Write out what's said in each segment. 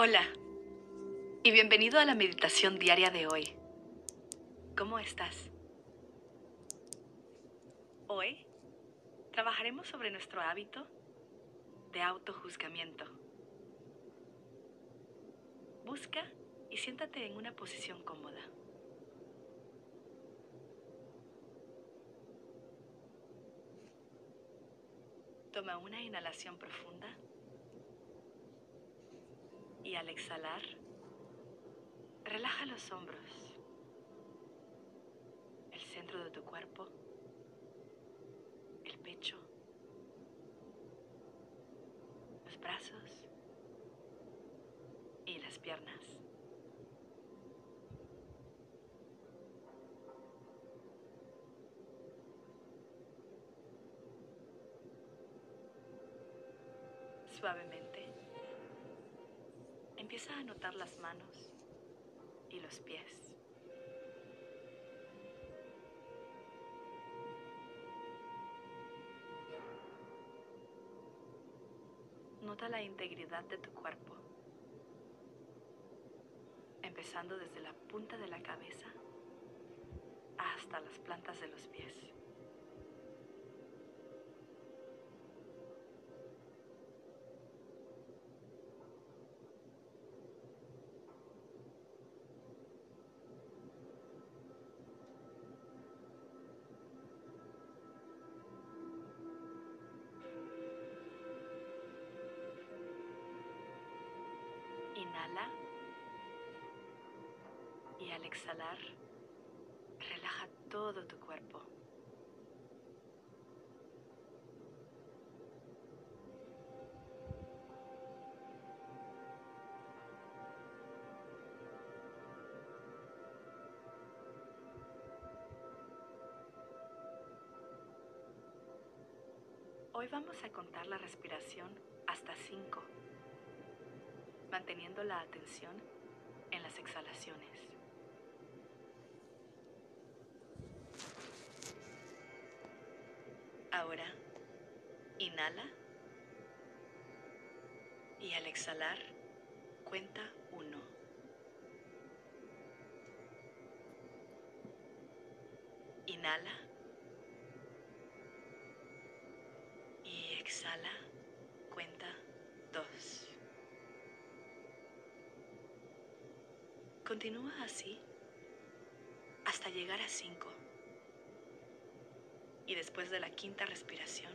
Hola y bienvenido a la meditación diaria de hoy. ¿Cómo estás? Hoy trabajaremos sobre nuestro hábito de autojuzgamiento. Busca y siéntate en una posición cómoda. Toma una inhalación profunda y al exhalar, relaja los hombros, el centro de tu cuerpo, el pecho, los brazos y las piernas. Suavemente. Empieza a notar las manos y los pies. Nota la integridad de tu cuerpo, empezando desde la punta de la cabeza hasta las plantas de los pies. Al exhalar, relaja todo tu cuerpo. Hoy vamos a contar la respiración hasta 5 manteniendo la atención en las exhalaciones. Inhala y al exhalar, cuenta uno. Inhala y exhala, cuenta dos. Continúa así hasta llegar a 5. Y después de la quinta respiración,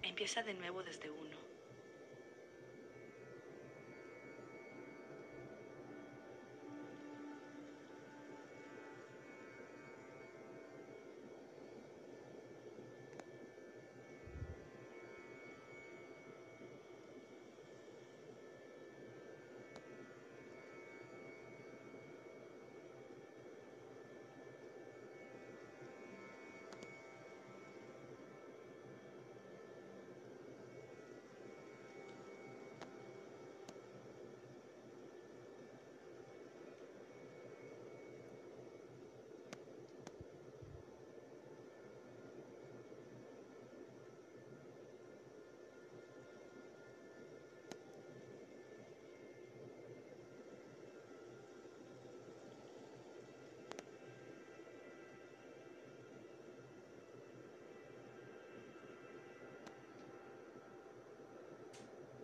empieza de nuevo desde 1.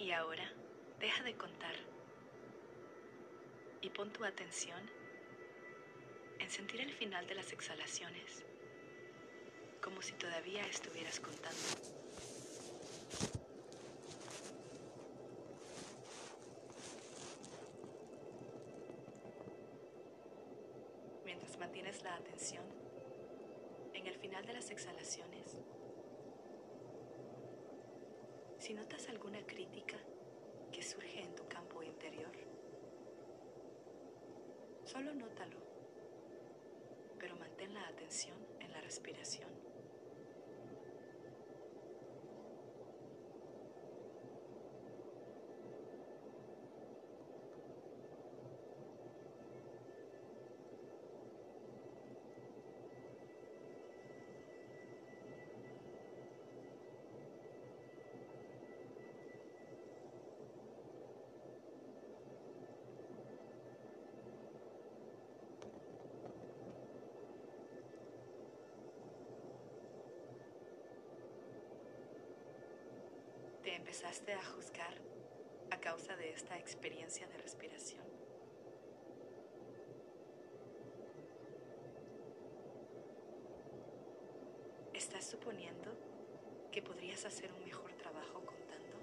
Y ahora, deja de contar y pon tu atención en sentir el final de las exhalaciones, como si todavía estuvieras contando. Mientras mantienes la atención en el final de las exhalaciones, si notas alguna crítica que surge en tu campo interior, solo nótalo, pero mantén la atención en la respiración. Empezaste a juzgar a causa de esta experiencia de respiración. ¿Estás suponiendo que podrías hacer un mejor trabajo contando?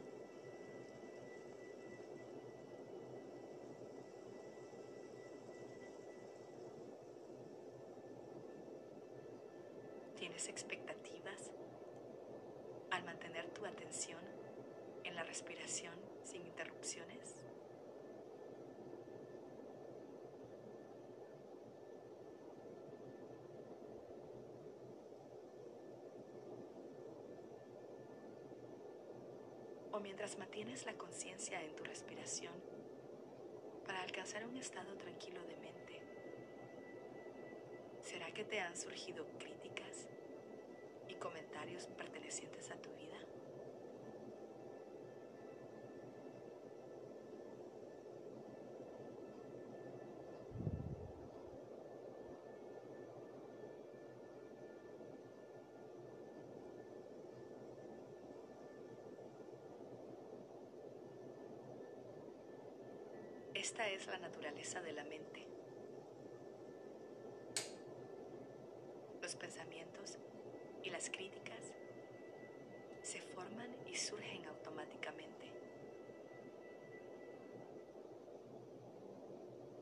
¿Tienes expectativas al mantener tu atención en la respiración sin interrupciones? O mientras mantienes la conciencia en tu respiración para alcanzar un estado tranquilo de mente, ¿será que te han surgido críticas y comentarios pertenecientes a tu vida? Esta es la naturaleza de la mente. Los pensamientos y las críticas se forman y surgen automáticamente.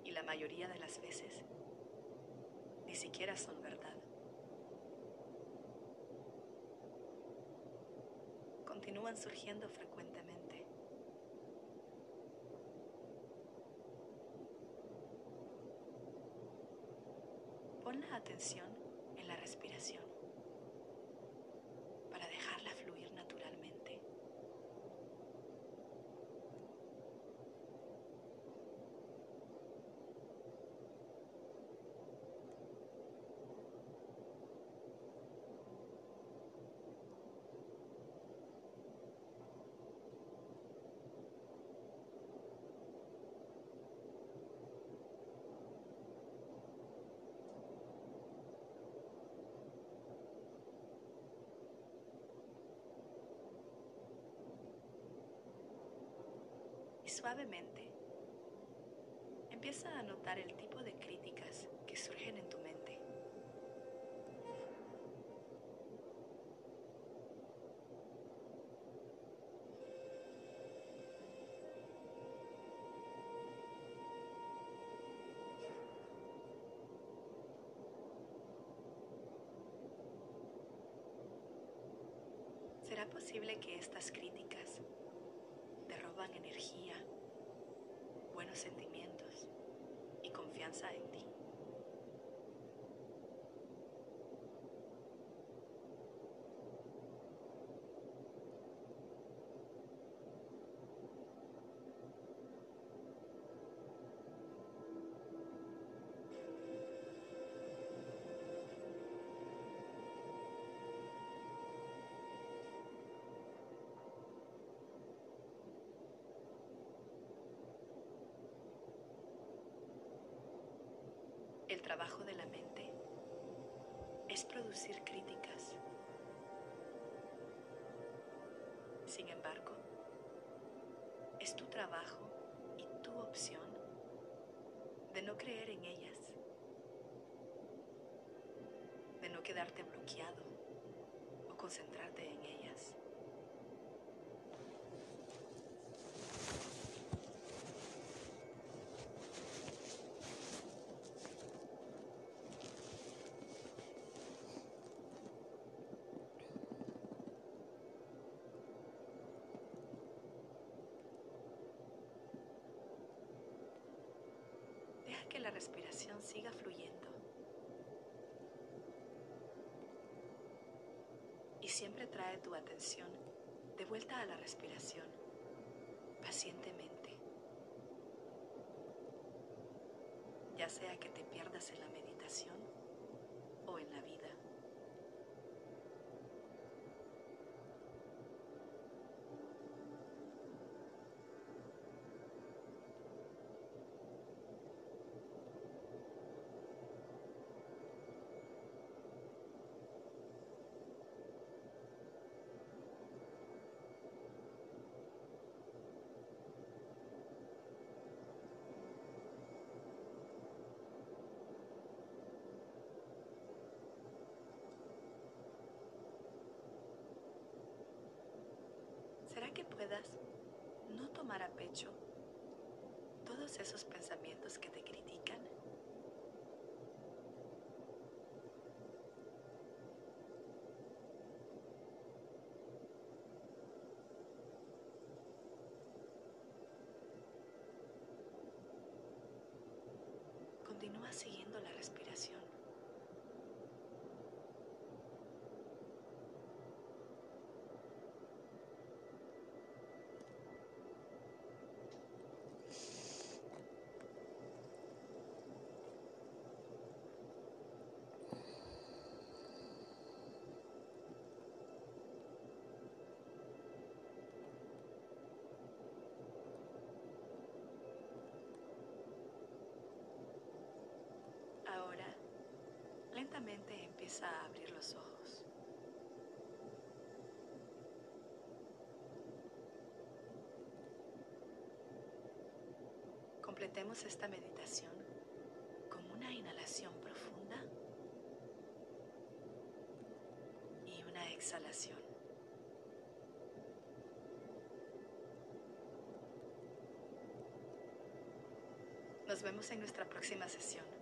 Y la mayoría de las veces ni siquiera son verdad. Continúan surgiendo frecuentemente. Pon la atención en la respiración para dejarla fluir naturalmente. Y suavemente empieza a notar el tipo de críticas que surgen en tu mente. ¿Será posible que estas críticas energía, buenos sentimientos y confianza en ti? De la mente es producir críticas. Sin embargo, es tu trabajo y tu opción de no creer en ellas, de no quedarte bloqueado o concentrarte en ellas. Deja que la respiración siga fluyendo. Y siempre trae tu atención de vuelta a la respiración, pacientemente. Ya sea que te pierdas en la meditación o en la vida. ¿Será que puedas no tomar a pecho todos esos pensamientos que te critican? Continúa siguiendo la respiración. Empieza a abrir los ojos. Completemos esta meditación con una inhalación profunda y una exhalación. Nos vemos en nuestra próxima sesión.